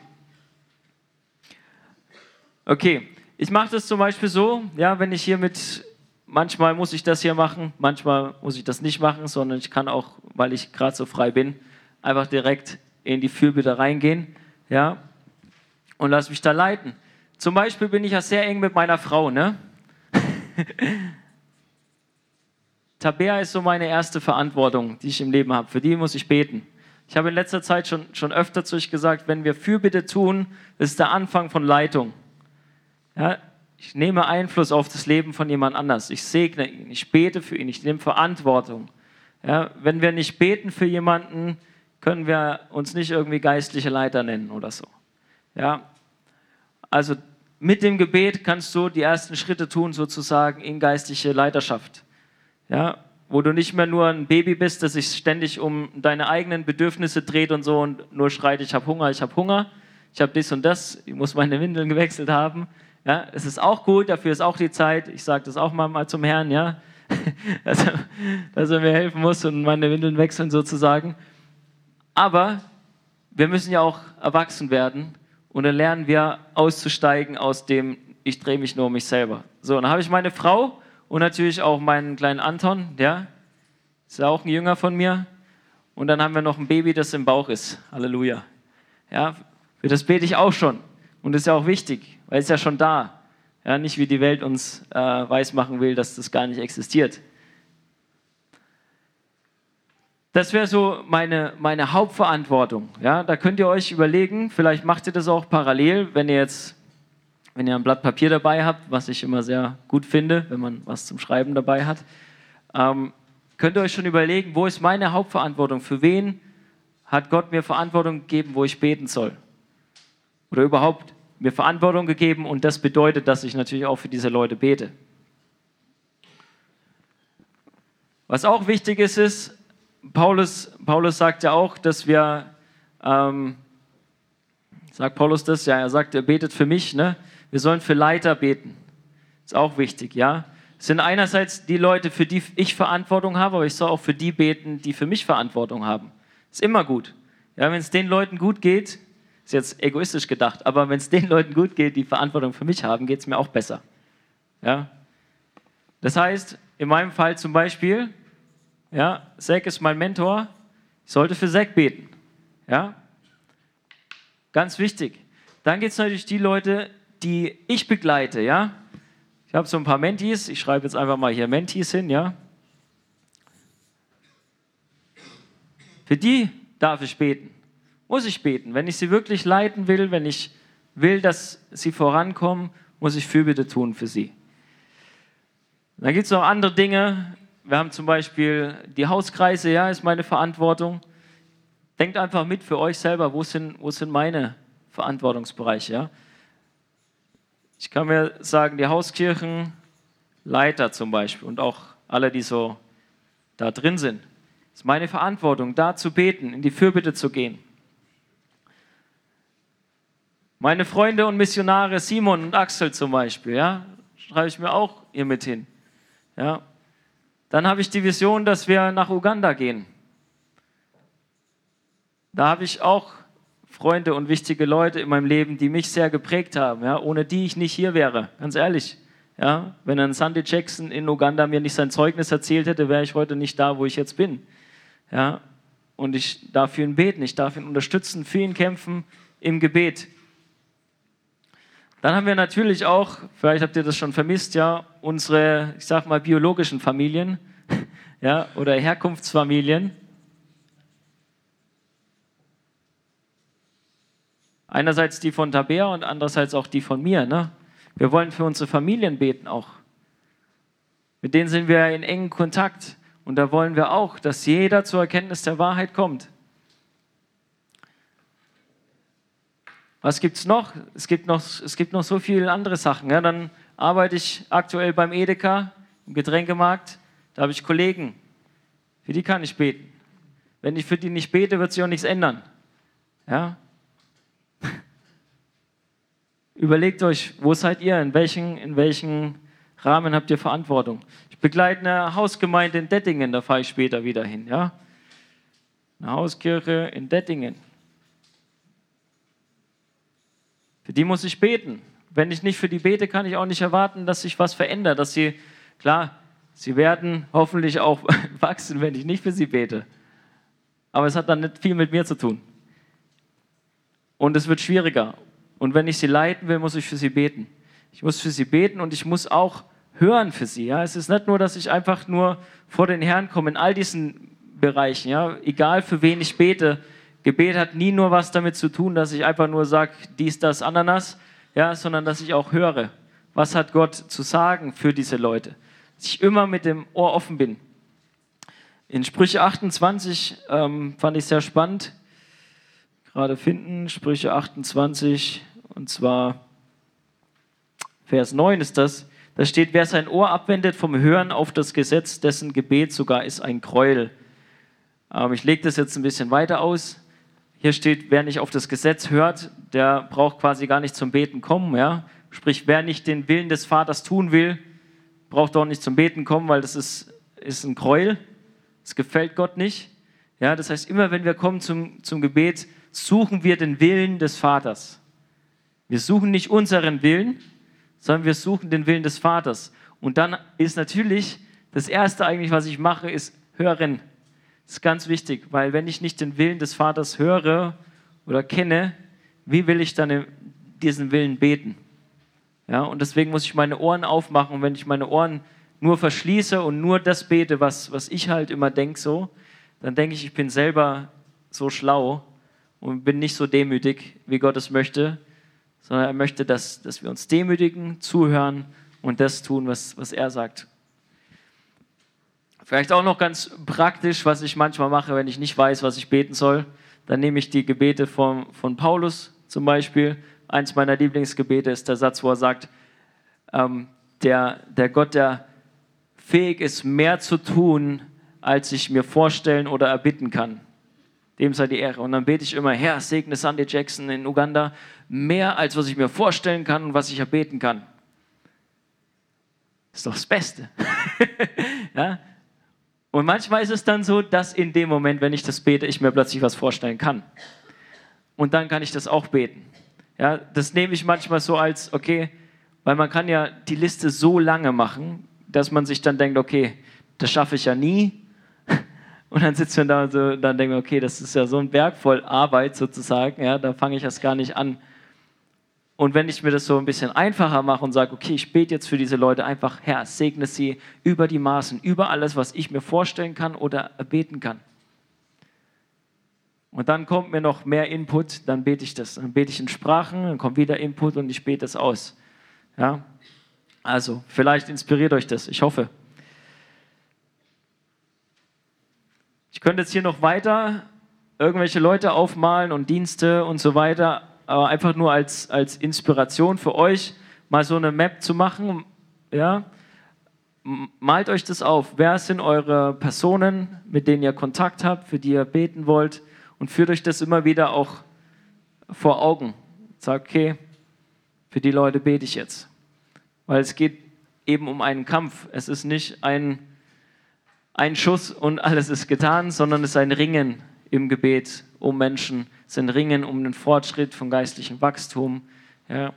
Okay, ich mache das zum Beispiel so, ja, wenn ich hier mit, manchmal muss ich das hier machen, manchmal muss ich das nicht machen, sondern ich kann auch, weil ich gerade so frei bin, einfach direkt in die Fürbitte reingehen, ja, und lass mich da leiten. Zum Beispiel bin ich ja sehr eng mit meiner Frau, ne? Tabea ist so meine erste Verantwortung, die ich im Leben habe. Für die muss ich beten. Ich habe in letzter Zeit schon, schon öfter zu euch gesagt, wenn wir Fürbitte tun, ist der Anfang von Leitung. Ja, ich nehme Einfluss auf das Leben von jemand anders. Ich segne ihn, ich bete für ihn, ich nehme Verantwortung. Ja, wenn wir nicht beten für jemanden, können wir uns nicht irgendwie geistliche Leiter nennen oder so. Ja, also mit dem Gebet kannst du die ersten Schritte tun, sozusagen in geistliche Leiterschaft. Ja, wo du nicht mehr nur ein Baby bist, das sich ständig um deine eigenen Bedürfnisse dreht und so und nur schreit, ich habe Hunger, ich habe Hunger, ich habe dies und das, ich muss meine Windeln gewechselt haben, ja, es ist auch gut, dafür ist auch die Zeit. Ich sage das auch mal, mal zum Herrn, ja, dass, er, dass er mir helfen muss und meine Windeln wechseln sozusagen. Aber wir müssen ja auch erwachsen werden und dann lernen wir auszusteigen aus dem, ich drehe mich nur um mich selber. So, dann habe ich meine Frau und natürlich auch meinen kleinen Anton, ja, ist ja auch ein Jünger von mir. Und dann haben wir noch ein Baby, das im Bauch ist. Halleluja. Ja, für das bete ich auch schon. Und das ist ja auch wichtig, weil es ja schon da. Ja, nicht wie die Welt uns äh, weismachen will, dass das gar nicht existiert. Das wäre so meine, meine Hauptverantwortung. Ja, da könnt ihr euch überlegen, vielleicht macht ihr das auch parallel, wenn ihr jetzt, wenn ihr ein Blatt Papier dabei habt, was ich immer sehr gut finde, wenn man was zum Schreiben dabei hat. Ähm, könnt ihr euch schon überlegen, wo ist meine Hauptverantwortung? Für wen hat Gott mir Verantwortung gegeben, wo ich beten soll? Oder überhaupt mir Verantwortung gegeben und das bedeutet, dass ich natürlich auch für diese Leute bete. Was auch wichtig ist, ist, Paulus, Paulus sagt ja auch, dass wir, ähm, sagt Paulus das? Ja, er sagt, er betet für mich, ne? Wir sollen für Leiter beten. Ist auch wichtig, ja? Es sind einerseits die Leute, für die ich Verantwortung habe, aber ich soll auch für die beten, die für mich Verantwortung haben. Ist immer gut. Ja, wenn es den Leuten gut geht, ist jetzt egoistisch gedacht, aber wenn es den Leuten gut geht, die Verantwortung für mich haben, geht es mir auch besser. Ja? Das heißt, in meinem Fall zum Beispiel, ja, Zack ist mein Mentor, ich sollte für Zack beten. Ja? Ganz wichtig. Dann gibt es natürlich die Leute, die ich begleite. Ja? Ich habe so ein paar Mentees, ich schreibe jetzt einfach mal hier Mentees hin. Ja? Für die darf ich beten muss ich beten. Wenn ich sie wirklich leiten will, wenn ich will, dass sie vorankommen, muss ich Fürbitte tun für sie. Dann gibt es noch andere Dinge. Wir haben zum Beispiel die Hauskreise, ja, ist meine Verantwortung. Denkt einfach mit für euch selber, wo sind, wo sind meine Verantwortungsbereiche, ja. Ich kann mir sagen, die Hauskirchenleiter zum Beispiel und auch alle, die so da drin sind, ist meine Verantwortung, da zu beten, in die Fürbitte zu gehen. Meine Freunde und Missionare Simon und Axel zum Beispiel, ja, schreibe ich mir auch hier mit hin. Ja. Dann habe ich die Vision, dass wir nach Uganda gehen. Da habe ich auch Freunde und wichtige Leute in meinem Leben, die mich sehr geprägt haben, ja, ohne die ich nicht hier wäre, ganz ehrlich. Ja, wenn ein Sandy Jackson in Uganda mir nicht sein Zeugnis erzählt hätte, wäre ich heute nicht da, wo ich jetzt bin. Ja, und ich darf für ihn beten, ich darf ihn unterstützen, für ihn kämpfen im Gebet. Dann haben wir natürlich auch, vielleicht habt ihr das schon vermisst, ja, unsere, ich sag mal, biologischen Familien ja, oder Herkunftsfamilien. Einerseits die von Tabea und andererseits auch die von mir. Ne? Wir wollen für unsere Familien beten auch. Mit denen sind wir in engem Kontakt. Und da wollen wir auch, dass jeder zur Erkenntnis der Wahrheit kommt. Was gibt es noch? Es gibt noch, es gibt noch so viele andere Sachen. Ja, dann arbeite ich aktuell beim Edeka im Getränkemarkt. Da habe ich Kollegen. Für die kann ich beten. Wenn ich für die nicht bete, wird sich auch nichts ändern. Ja? Überlegt euch, wo seid ihr? In welchen, in welchen Rahmen habt ihr Verantwortung? Ich begleite eine Hausgemeinde in Dettingen, da fahre ich später wieder hin. Ja? Eine Hauskirche in Dettingen. Für die muss ich beten. Wenn ich nicht für die bete, kann ich auch nicht erwarten, dass sich was verändert, dass sie, klar, sie werden hoffentlich auch wachsen, wenn ich nicht für sie bete. Aber es hat dann nicht viel mit mir zu tun. Und es wird schwieriger. Und wenn ich sie leiten will, muss ich für sie beten. Ich muss für sie beten und ich muss auch hören für sie. Ja? Es ist nicht nur, dass ich einfach nur vor den Herrn komme in all diesen Bereichen. Ja? Egal für wen ich bete, Gebet hat nie nur was damit zu tun, dass ich einfach nur sage, dies, das, Ananas, ja, sondern dass ich auch höre, was hat Gott zu sagen für diese Leute. Dass ich immer mit dem Ohr offen bin. In Sprüche 28 ähm, fand ich sehr spannend, gerade finden, Sprüche 28, und zwar Vers 9 ist das. Da steht, wer sein Ohr abwendet vom Hören auf das Gesetz, dessen Gebet sogar ist ein Gräuel. Aber ich lege das jetzt ein bisschen weiter aus. Hier steht, wer nicht auf das Gesetz hört, der braucht quasi gar nicht zum Beten kommen. Ja? Sprich, wer nicht den Willen des Vaters tun will, braucht auch nicht zum Beten kommen, weil das ist, ist ein Gräuel. Es gefällt Gott nicht. Ja, das heißt, immer wenn wir kommen zum, zum Gebet, suchen wir den Willen des Vaters. Wir suchen nicht unseren Willen, sondern wir suchen den Willen des Vaters. Und dann ist natürlich das Erste eigentlich, was ich mache, ist hören. Das ist ganz wichtig, weil wenn ich nicht den Willen des Vaters höre oder kenne, wie will ich dann diesen Willen beten? Ja, und deswegen muss ich meine Ohren aufmachen. Und wenn ich meine Ohren nur verschließe und nur das bete, was, was ich halt immer denke, so, dann denke ich, ich bin selber so schlau und bin nicht so demütig, wie Gott es möchte, sondern er möchte, dass, dass wir uns demütigen, zuhören und das tun, was, was er sagt. Vielleicht auch noch ganz praktisch, was ich manchmal mache, wenn ich nicht weiß, was ich beten soll. Dann nehme ich die Gebete von, von Paulus zum Beispiel. Eins meiner Lieblingsgebete ist der Satz, wo er sagt, ähm, der, der Gott, der fähig ist, mehr zu tun, als ich mir vorstellen oder erbitten kann. Dem sei die Ehre. Und dann bete ich immer, Herr, segne Sandy Jackson in Uganda mehr, als was ich mir vorstellen kann und was ich erbeten kann. Ist doch das Beste. ja? Und manchmal ist es dann so, dass in dem Moment, wenn ich das bete, ich mir plötzlich was vorstellen kann. Und dann kann ich das auch beten. Ja, das nehme ich manchmal so als, okay, weil man kann ja die Liste so lange machen, dass man sich dann denkt, okay, das schaffe ich ja nie. Und dann sitzt man da und so, dann denkt man, okay, das ist ja so ein Berg voll Arbeit sozusagen, ja, da fange ich erst gar nicht an. Und wenn ich mir das so ein bisschen einfacher mache und sage, okay, ich bete jetzt für diese Leute einfach, Herr, segne sie über die Maßen, über alles, was ich mir vorstellen kann oder erbeten kann. Und dann kommt mir noch mehr Input, dann bete ich das. Dann bete ich in Sprachen, dann kommt wieder Input und ich bete das aus. Ja? Also, vielleicht inspiriert euch das, ich hoffe. Ich könnte jetzt hier noch weiter irgendwelche Leute aufmalen und Dienste und so weiter, aber einfach nur als, als Inspiration für euch, mal so eine Map zu machen. Ja? Malt euch das auf. Wer sind eure Personen, mit denen ihr Kontakt habt, für die ihr beten wollt? Und führt euch das immer wieder auch vor Augen. Sagt, okay, für die Leute bete ich jetzt. Weil es geht eben um einen Kampf. Es ist nicht ein ein Schuss und alles ist getan, sondern es ist ein Ringen im Gebet um Menschen, ist Ringen um den Fortschritt von geistlichem Wachstum. Ja.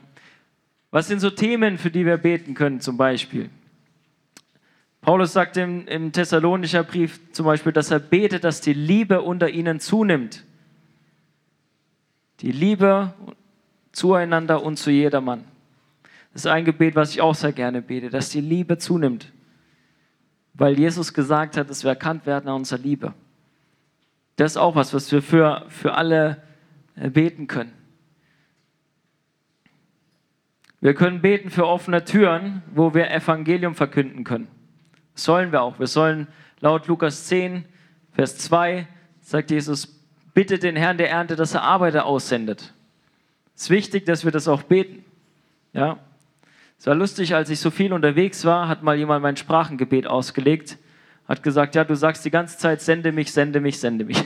Was sind so Themen, für die wir beten können zum Beispiel? Paulus sagt im, im Thessalonischer Brief zum Beispiel, dass er betet, dass die Liebe unter ihnen zunimmt. Die Liebe zueinander und zu jedermann. Das ist ein Gebet, was ich auch sehr gerne bete, dass die Liebe zunimmt weil Jesus gesagt hat, dass wir erkannt werden an unserer Liebe. Das ist auch was, was wir für, für alle äh, beten können. Wir können beten für offene Türen, wo wir Evangelium verkünden können. Sollen wir auch. Wir sollen laut Lukas 10, Vers 2, sagt Jesus, bitte den Herrn der Ernte, dass er Arbeiter aussendet. Es ist wichtig, dass wir das auch beten. Ja? Es war lustig, als ich so viel unterwegs war, hat mal jemand mein Sprachengebet ausgelegt, hat gesagt, ja, du sagst die ganze Zeit, sende mich, sende mich, sende mich.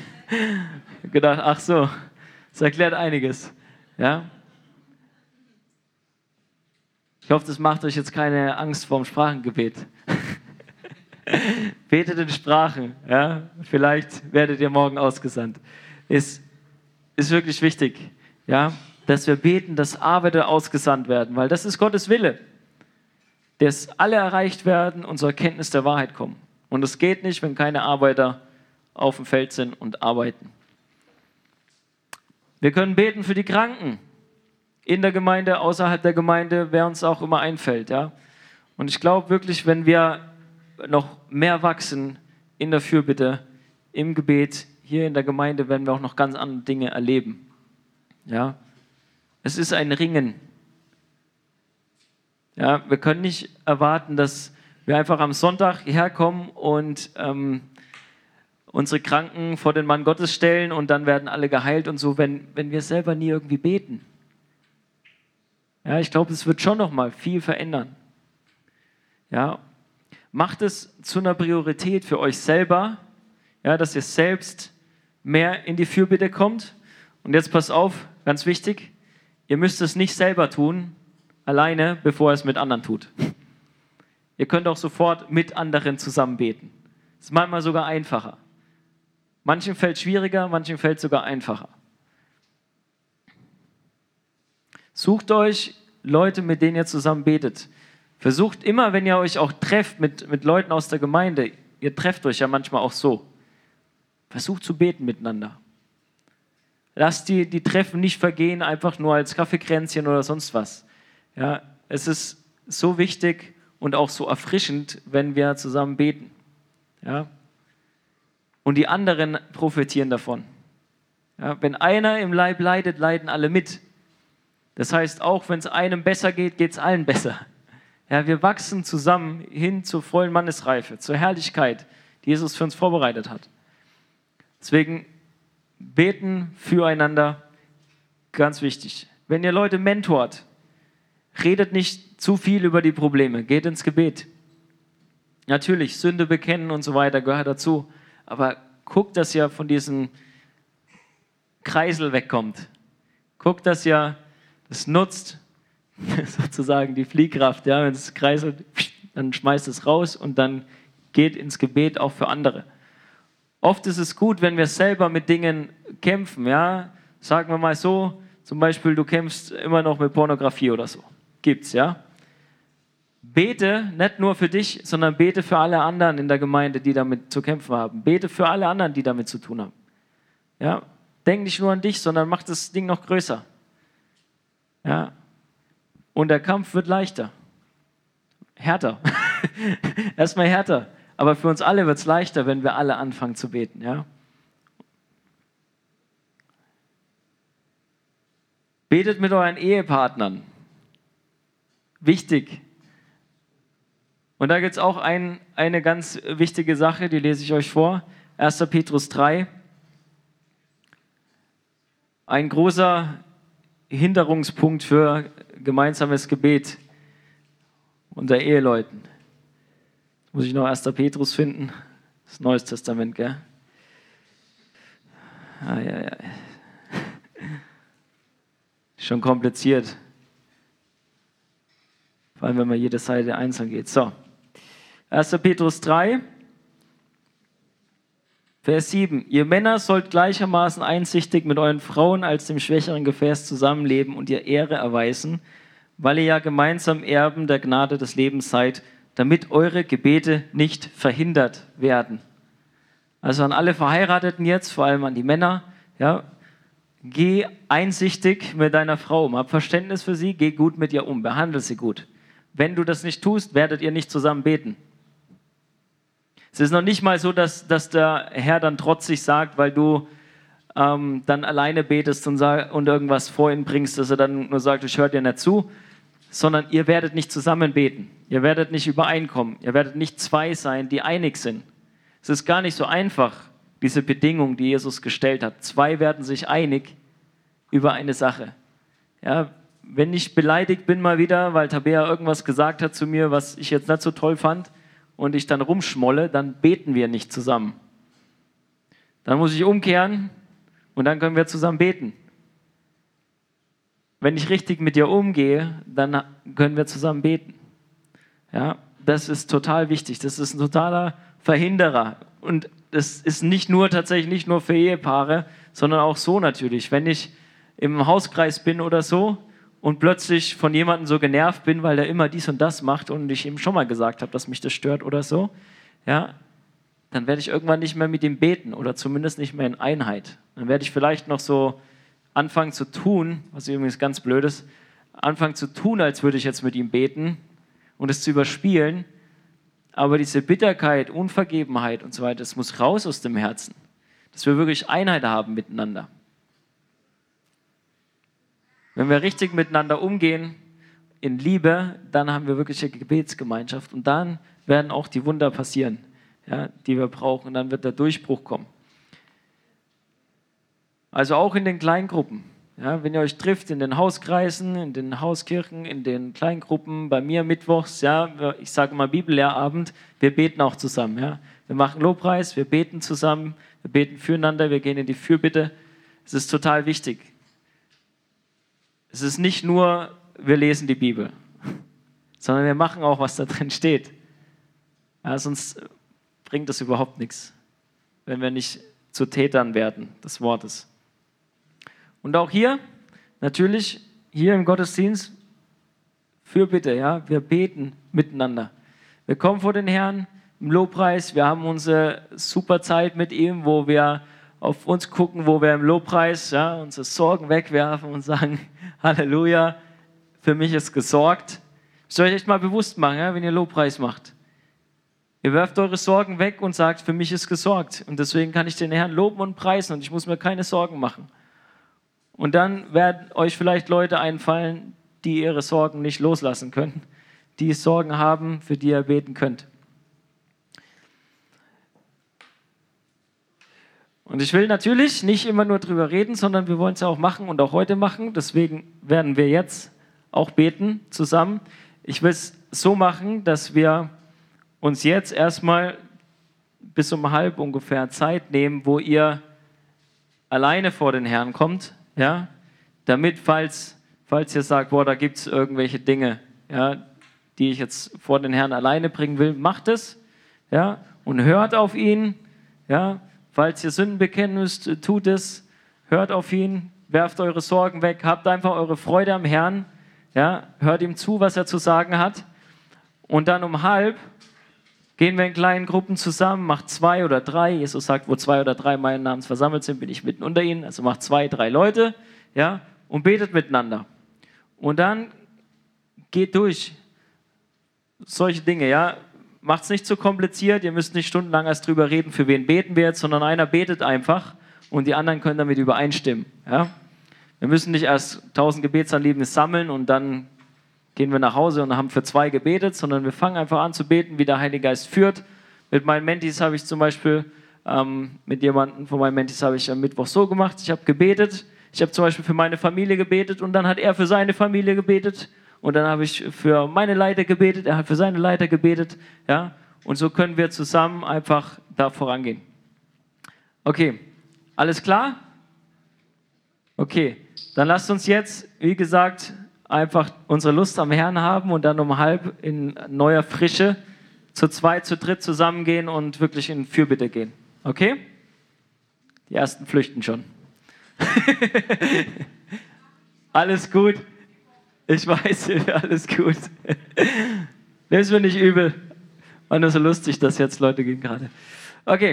gedacht, ach so, das erklärt einiges. Ja? Ich hoffe, das macht euch jetzt keine Angst vorm Sprachengebet. Betet in Sprachen, ja? Vielleicht werdet ihr morgen ausgesandt. Ist, ist wirklich wichtig, ja? dass wir beten, dass Arbeiter ausgesandt werden, weil das ist Gottes Wille, dass alle erreicht werden und zur Erkenntnis der Wahrheit kommen. Und es geht nicht, wenn keine Arbeiter auf dem Feld sind und arbeiten. Wir können beten für die Kranken in der Gemeinde, außerhalb der Gemeinde, wer uns auch immer einfällt. Ja? Und ich glaube wirklich, wenn wir noch mehr wachsen in der Fürbitte, im Gebet, hier in der Gemeinde, werden wir auch noch ganz andere Dinge erleben. Ja? Es ist ein Ringen. Ja, wir können nicht erwarten, dass wir einfach am Sonntag herkommen und ähm, unsere Kranken vor den Mann Gottes stellen und dann werden alle geheilt und so, wenn, wenn wir selber nie irgendwie beten. Ja, ich glaube, es wird schon noch mal viel verändern. Ja, macht es zu einer Priorität für euch selber, ja, dass ihr selbst mehr in die Fürbitte kommt. Und jetzt pass auf, ganz wichtig, Ihr müsst es nicht selber tun, alleine, bevor ihr es mit anderen tut. Ihr könnt auch sofort mit anderen zusammen beten. Das ist manchmal sogar einfacher. Manchen fällt schwieriger, manchen fällt sogar einfacher. Sucht euch Leute, mit denen ihr zusammen betet. Versucht immer, wenn ihr euch auch trefft mit, mit Leuten aus der Gemeinde, ihr trefft euch ja manchmal auch so. Versucht zu beten miteinander. Lasst die, die Treffen nicht vergehen, einfach nur als Kaffeekränzchen oder sonst was. Ja, es ist so wichtig und auch so erfrischend, wenn wir zusammen beten. Ja? Und die anderen profitieren davon. Ja, wenn einer im Leib leidet, leiden alle mit. Das heißt, auch wenn es einem besser geht, geht es allen besser. Ja, wir wachsen zusammen hin zur vollen Mannesreife, zur Herrlichkeit, die Jesus für uns vorbereitet hat. Deswegen Beten füreinander, ganz wichtig. Wenn ihr Leute mentort, redet nicht zu viel über die Probleme, geht ins Gebet. Natürlich, Sünde bekennen und so weiter gehört dazu. Aber guckt, dass ihr von diesem Kreisel wegkommt. Guckt, dass ihr das nutzt, sozusagen die Fliehkraft. Ja? Wenn es kreiselt, dann schmeißt es raus und dann geht ins Gebet auch für andere. Oft ist es gut, wenn wir selber mit Dingen kämpfen. Ja? Sagen wir mal so, zum Beispiel, du kämpfst immer noch mit Pornografie oder so. Gibt's, ja? Bete nicht nur für dich, sondern bete für alle anderen in der Gemeinde, die damit zu kämpfen haben. Bete für alle anderen, die damit zu tun haben. Ja? Denk nicht nur an dich, sondern mach das Ding noch größer. Ja? Und der Kampf wird leichter. Härter. Erstmal härter. Aber für uns alle wird es leichter, wenn wir alle anfangen zu beten. Ja? Betet mit euren Ehepartnern. Wichtig. Und da gibt es auch ein, eine ganz wichtige Sache, die lese ich euch vor. 1. Petrus 3. Ein großer Hinderungspunkt für gemeinsames Gebet unter Eheleuten. Muss ich noch 1. Petrus finden? Das Neues Testament, gell? Ah, ja, ja. Schon kompliziert. Vor allem, wenn man jede Seite einzeln geht. So. 1. Petrus 3, Vers 7. Ihr Männer sollt gleichermaßen einsichtig mit euren Frauen als dem schwächeren Gefäß zusammenleben und ihr Ehre erweisen, weil ihr ja gemeinsam Erben der Gnade des Lebens seid, damit eure Gebete nicht verhindert werden. Also an alle Verheirateten jetzt, vor allem an die Männer, ja, Geh einsichtig mit deiner Frau um, hab Verständnis für sie, geh gut mit ihr um, behandle sie gut. Wenn du das nicht tust, werdet ihr nicht zusammen beten. Es ist noch nicht mal so, dass, dass der Herr dann trotzig sagt, weil du ähm, dann alleine betest und, und irgendwas vor ihn bringst, dass er dann nur sagt, ich höre dir nicht zu, sondern ihr werdet nicht zusammen beten. Ihr werdet nicht übereinkommen. Ihr werdet nicht zwei sein, die einig sind. Es ist gar nicht so einfach, diese Bedingung, die Jesus gestellt hat. Zwei werden sich einig über eine Sache. Ja, wenn ich beleidigt bin mal wieder, weil Tabea irgendwas gesagt hat zu mir, was ich jetzt nicht so toll fand, und ich dann rumschmolle, dann beten wir nicht zusammen. Dann muss ich umkehren und dann können wir zusammen beten. Wenn ich richtig mit dir umgehe, dann können wir zusammen beten. Ja, das ist total wichtig. Das ist ein totaler Verhinderer. Und das ist nicht nur tatsächlich nicht nur für Ehepaare, sondern auch so natürlich. Wenn ich im Hauskreis bin oder so und plötzlich von jemandem so genervt bin, weil der immer dies und das macht und ich ihm schon mal gesagt habe, dass mich das stört oder so, ja, dann werde ich irgendwann nicht mehr mit ihm beten oder zumindest nicht mehr in Einheit. Dann werde ich vielleicht noch so anfangen zu tun, was übrigens ganz blöd ist, anfangen zu tun, als würde ich jetzt mit ihm beten und es zu überspielen aber diese Bitterkeit, Unvergebenheit und so weiter, das muss raus aus dem Herzen. Dass wir wirklich Einheit haben miteinander. Wenn wir richtig miteinander umgehen, in Liebe, dann haben wir wirklich eine Gebetsgemeinschaft und dann werden auch die Wunder passieren, ja, die wir brauchen. Und dann wird der Durchbruch kommen. Also auch in den Kleingruppen. Ja, wenn ihr euch trifft in den Hauskreisen, in den Hauskirchen, in den Kleingruppen, bei mir mittwochs, ja, ich sage mal Bibellehrabend, wir beten auch zusammen. Ja. Wir machen Lobpreis, wir beten zusammen, wir beten füreinander, wir gehen in die Fürbitte. Es ist total wichtig. Es ist nicht nur, wir lesen die Bibel, sondern wir machen auch, was da drin steht. Ja, sonst bringt das überhaupt nichts, wenn wir nicht zu Tätern werden des Wortes. Und auch hier, natürlich, hier im Gottesdienst, für bitte, ja, wir beten miteinander. Wir kommen vor den Herrn im Lobpreis, wir haben unsere super Zeit mit ihm, wo wir auf uns gucken, wo wir im Lobpreis ja, unsere Sorgen wegwerfen und sagen, Halleluja, für mich ist gesorgt. Soll ich echt mal bewusst machen, wenn ihr Lobpreis macht. Ihr werft eure Sorgen weg und sagt, für mich ist gesorgt. Und deswegen kann ich den Herrn loben und preisen und ich muss mir keine Sorgen machen. Und dann werden euch vielleicht Leute einfallen, die ihre Sorgen nicht loslassen können, die Sorgen haben, für die ihr beten könnt. Und ich will natürlich nicht immer nur drüber reden, sondern wir wollen es ja auch machen und auch heute machen. Deswegen werden wir jetzt auch beten zusammen. Ich will es so machen, dass wir uns jetzt erstmal bis um halb ungefähr Zeit nehmen, wo ihr alleine vor den Herrn kommt, ja, damit, falls, falls ihr sagt, boah, da gibt es irgendwelche Dinge, ja, die ich jetzt vor den Herrn alleine bringen will, macht es, ja, und hört auf ihn, ja, falls ihr Sünden bekennen müsst, tut es, hört auf ihn, werft eure Sorgen weg, habt einfach eure Freude am Herrn, ja, hört ihm zu, was er zu sagen hat, und dann um halb gehen wir in kleinen Gruppen zusammen, macht zwei oder drei. Jesus sagt, wo zwei oder drei meinen Namens versammelt sind, bin ich mitten unter ihnen. Also macht zwei, drei Leute, ja, und betet miteinander. Und dann geht durch solche Dinge, ja. Macht es nicht zu kompliziert, ihr müsst nicht stundenlang erst drüber reden, für wen beten wir jetzt, sondern einer betet einfach und die anderen können damit übereinstimmen. Ja? Wir müssen nicht erst tausend Gebetsanliegen sammeln und dann gehen wir nach Hause und haben für zwei gebetet, sondern wir fangen einfach an zu beten, wie der Heilige Geist führt. Mit meinen Mentis habe ich zum Beispiel, ähm, mit jemandem von meinen Mentis habe ich am Mittwoch so gemacht, ich habe gebetet, ich habe zum Beispiel für meine Familie gebetet und dann hat er für seine Familie gebetet und dann habe ich für meine Leiter gebetet, er hat für seine Leiter gebetet, ja, und so können wir zusammen einfach da vorangehen. Okay, alles klar? Okay, dann lasst uns jetzt, wie gesagt, einfach unsere Lust am Herrn haben und dann um halb in neuer Frische zu zweit, zu dritt zusammengehen und wirklich in Fürbitte gehen. Okay? Die ersten flüchten schon. alles gut. Ich weiß, alles gut. Nimm es mir nicht übel. War nur so lustig, dass jetzt Leute gehen gerade. Okay.